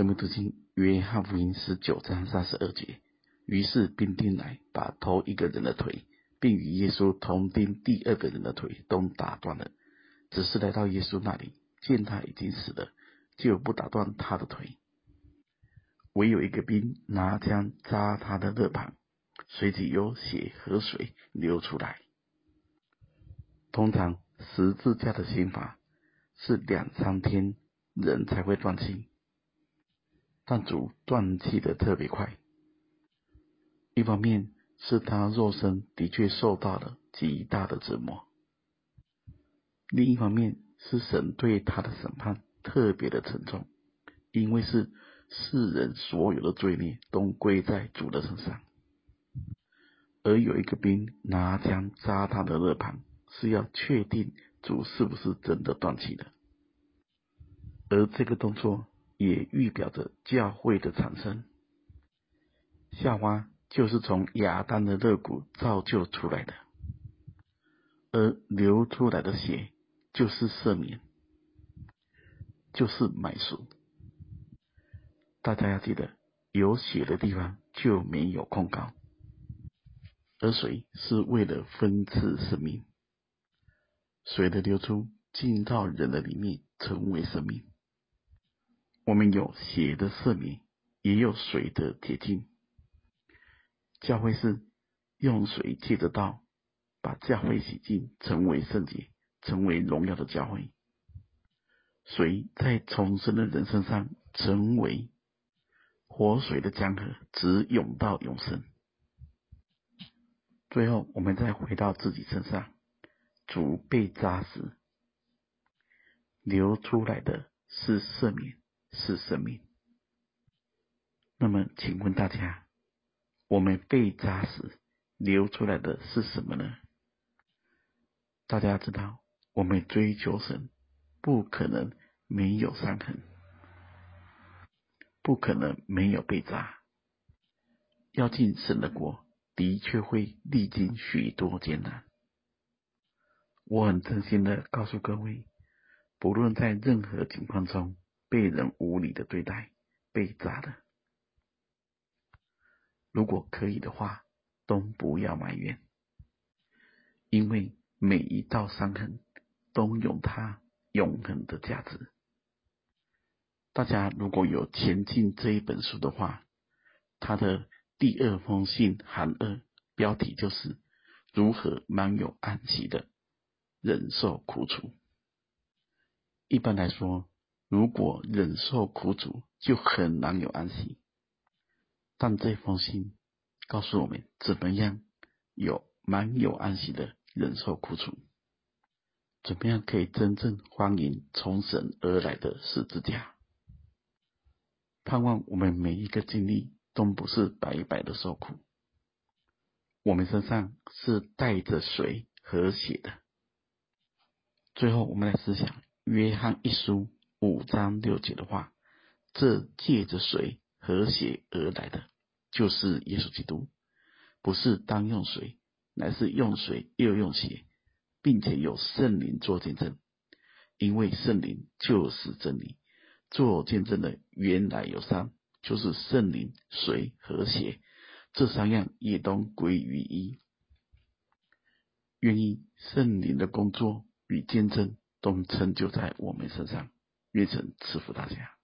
生命读经约翰福音十九章三十二节。于是兵丁来把头一个人的腿，并与耶稣同钉第二个人的腿都打断了。只是来到耶稣那里，见他已经死了，就不打断他的腿。唯有一个兵拿枪扎他的肋旁，随即有血和水流出来。通常十字架的刑罚是两三天人才会断气，但主断气的特别快。一方面是他肉身的确受到了极大的折磨，另一方面是神对他的审判特别的沉重，因为是世人所有的罪孽都归在主的身上，而有一个兵拿枪扎他的肋旁，是要确定主是不是真的断气的，而这个动作也预表着教会的产生，夏娃。就是从亚当的肋骨造就出来的，而流出来的血就是赦免，就是买赎。大家要记得，有血的地方就没有控告，而水是为了分赐生命，水的流出进到人的里面，成为生命。我们有血的赦免，也有水的洁净。教会是用水借着道，把教会洗净，成为圣洁，成为荣耀的教会。水在重生的人身上，成为活水的江河，直涌到永生。最后，我们再回到自己身上，主被扎死，流出来的是赦免，是生命。那么，请问大家？我们被扎时，流出来的是什么呢？大家知道，我们追求神，不可能没有伤痕，不可能没有被扎。要进神的国，的确会历经许多艰难。我很真心的告诉各位，不论在任何情况中被人无理的对待，被扎的。如果可以的话，都不要埋怨，因为每一道伤痕都有它永恒的价值。大家如果有前进这一本书的话，它的第二封信函二，标题就是如何满有安息的忍受苦楚。一般来说，如果忍受苦楚，就很难有安息。但这封信告诉我们，怎么样有满有安息的忍受苦楚，怎么样可以真正欢迎从神而来的十字架。盼望我们每一个经历都不是白白的受苦，我们身上是带着水和血的。最后，我们来思想约翰一书五章六节的话：这借着水和血而来的。就是耶稣基督，不是单用水，乃是用水又用血，并且有圣灵做见证，因为圣灵就是真理。做见证的原来有三，就是圣灵、水和血，这三样也都归于一。愿意圣灵的工作与见证都成就在我们身上，愿神赐福大家。